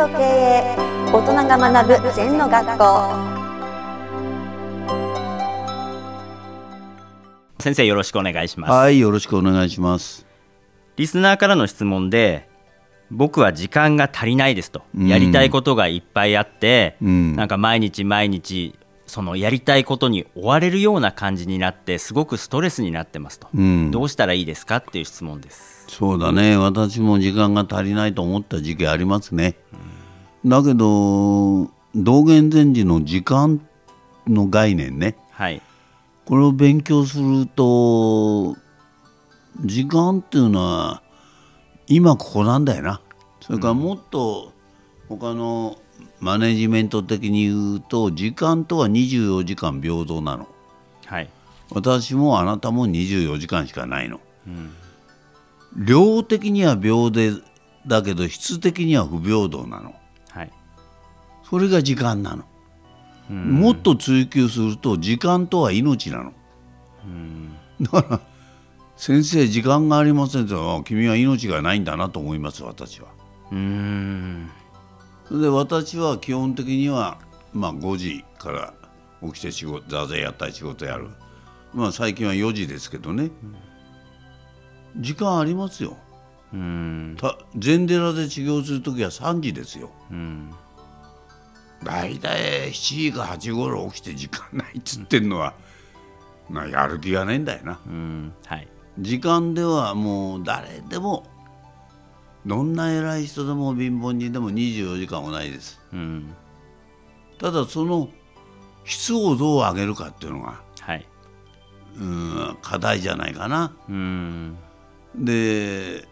と経営大人が学ぶ禅の学校。先生よろしくお願いします。はいよろしくお願いします。リスナーからの質問で僕は時間が足りないですと、うん。やりたいことがいっぱいあって、うん。なんか毎日毎日そのやりたいことに追われるような感じになってすごくストレスになってますと、うん。どうしたらいいですかっていう質問です。そうだね。私も時間が足りないと思った時期ありますね、だけど道元禅師の時間の概念ね。はい。これを勉強すると時間っていうのは今ここなんだよな。それからもっと他のマネジメント的に言うと時間とは24時間平等なの。はい。私もあなたも24時間しかないの、量的には平等だけど質的には不平等なの。はいそれが時間なの、もっと追求すると時間とは命なの、だから先生時間がありませんとあ君は命がないんだなと思います私は。うーんで私は基本的には、まあ、5時から起きて仕事座禅やったり仕事やる。まあ最近は4時ですけどね、時間ありますよ。うーん。た禅寺で修行する時は3時ですよ。うん大体7時か8時頃起きて時間ないっつってんのは、まあ、やる気がねえんだよな。うんはい。時間ではもう誰でもどんな偉い人でも貧乏人でも24時間はないです。うん。ただその質をどう上げるかっていうのがはい。うん課題じゃないかな。うーん。で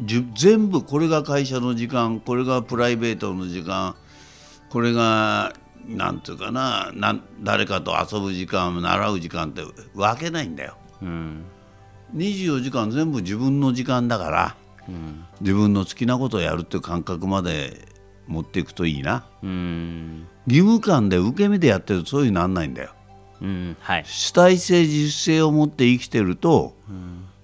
全部これが会社の時間これがプライベートの時間これがなんていうかな誰かと遊ぶ時間習う時間って分けないんだよ。うん。24時間全部自分の時間だからうん。自分の好きなことをやるっていう感覚まで持っていくといいな。うーん。義務感で受け身でやってるとそういうになんないんだよ。うんはい。主体性自主性を持って生きてると、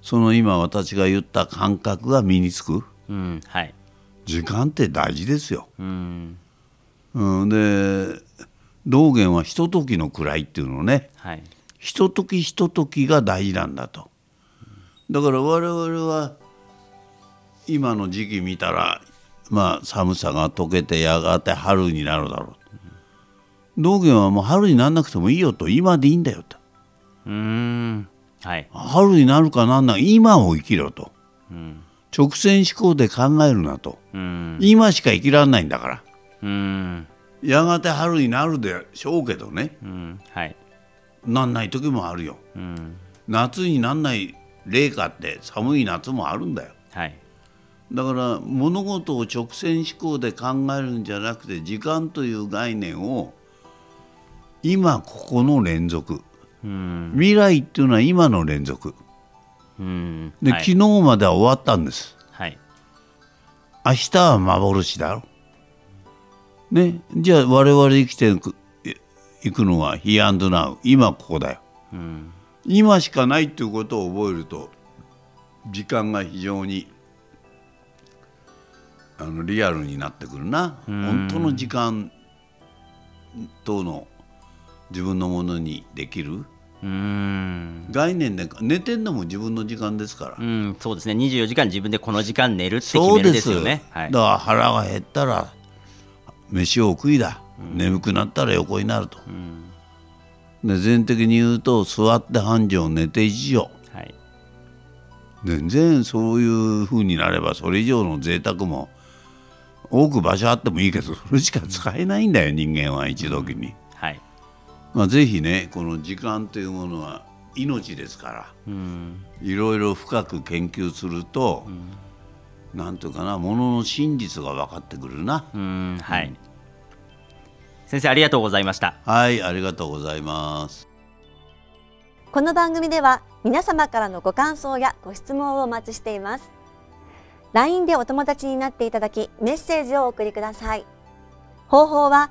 その今私が言った感覚が身につく？うんはい時間って大事ですよ。うんうん、で道元はひとときの位っていうのをねはいひとときひとときが大事なんだと。だから我々は今の時期見たらまあ寒さが溶けてやがて春になるだろう。道元はもう春にならなくてもいいよと今でいいんだよと。うーんはい。春になるかなんない。今を生きろと。うん。直線思考で考えるなと。うん。今しか生きられないんだから。うん。やがて春になるでしょうけどね。うん。はい。なんない時もあるよ。うん。夏になんない冷夏って寒い夏もあるんだよ。はい。だから物事を直線思考で考えるんじゃなくて時間という概念を今ここの連続。うん未来っていうのは今の連続。うん。で、はい。昨日までは終わったんです。はい。明日は幻だろ。ね、じゃあ我々生きていくいくのは He and Now 今ここだよ。うん。今しかないっていうことを覚えると時間が非常にあのリアルになってくるな。本当の時間との自分のものにできる？うーん。概念で寝てんのも自分の時間ですから。うんそうですね。24時間自分でこの時間寝るって決めるですよね。はい。だから腹が減ったら飯を食いだ、眠くなったら横になると、で全的に言うと座って半畳寝て一畳。はい。全然そういう風になればそれ以上の贅沢も多く場所あってもいいけどそれしか使えないんだよ人間は一時に、はいまあ、ぜひねこの時間というものは命ですからうんいろいろ深く研究すると、なんというかなものの真実が分かってくるな。うんはい先生ありがとうございましたはい、ありがとうございます。この番組では皆様からのご感想やご質問をお待ちしています LINE でお友達になっていただきメッセージをお送りください方法は